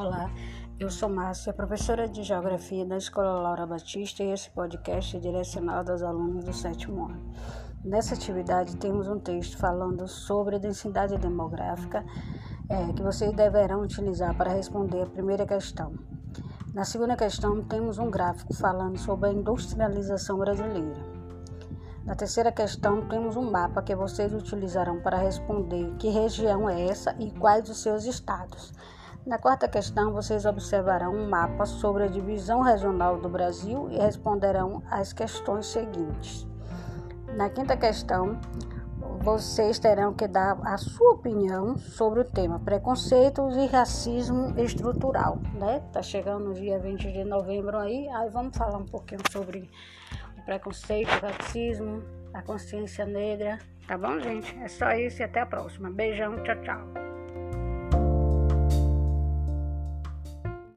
Olá, eu sou Márcia, professora de Geografia da Escola Laura Batista e esse podcast é direcionado aos alunos do sétimo ano. Nessa atividade temos um texto falando sobre a densidade demográfica é, que vocês deverão utilizar para responder a primeira questão. Na segunda questão temos um gráfico falando sobre a industrialização brasileira. Na terceira questão, temos um mapa que vocês utilizarão para responder que região é essa e quais os seus estados. Na quarta questão, vocês observarão um mapa sobre a divisão regional do Brasil e responderão as questões seguintes. Na quinta questão, vocês terão que dar a sua opinião sobre o tema preconceitos e racismo estrutural, né? Tá chegando o dia 20 de novembro aí, aí vamos falar um pouquinho sobre preconceito, racismo, a consciência negra. Tá bom, gente? É só isso e até a próxima. Beijão, tchau, tchau.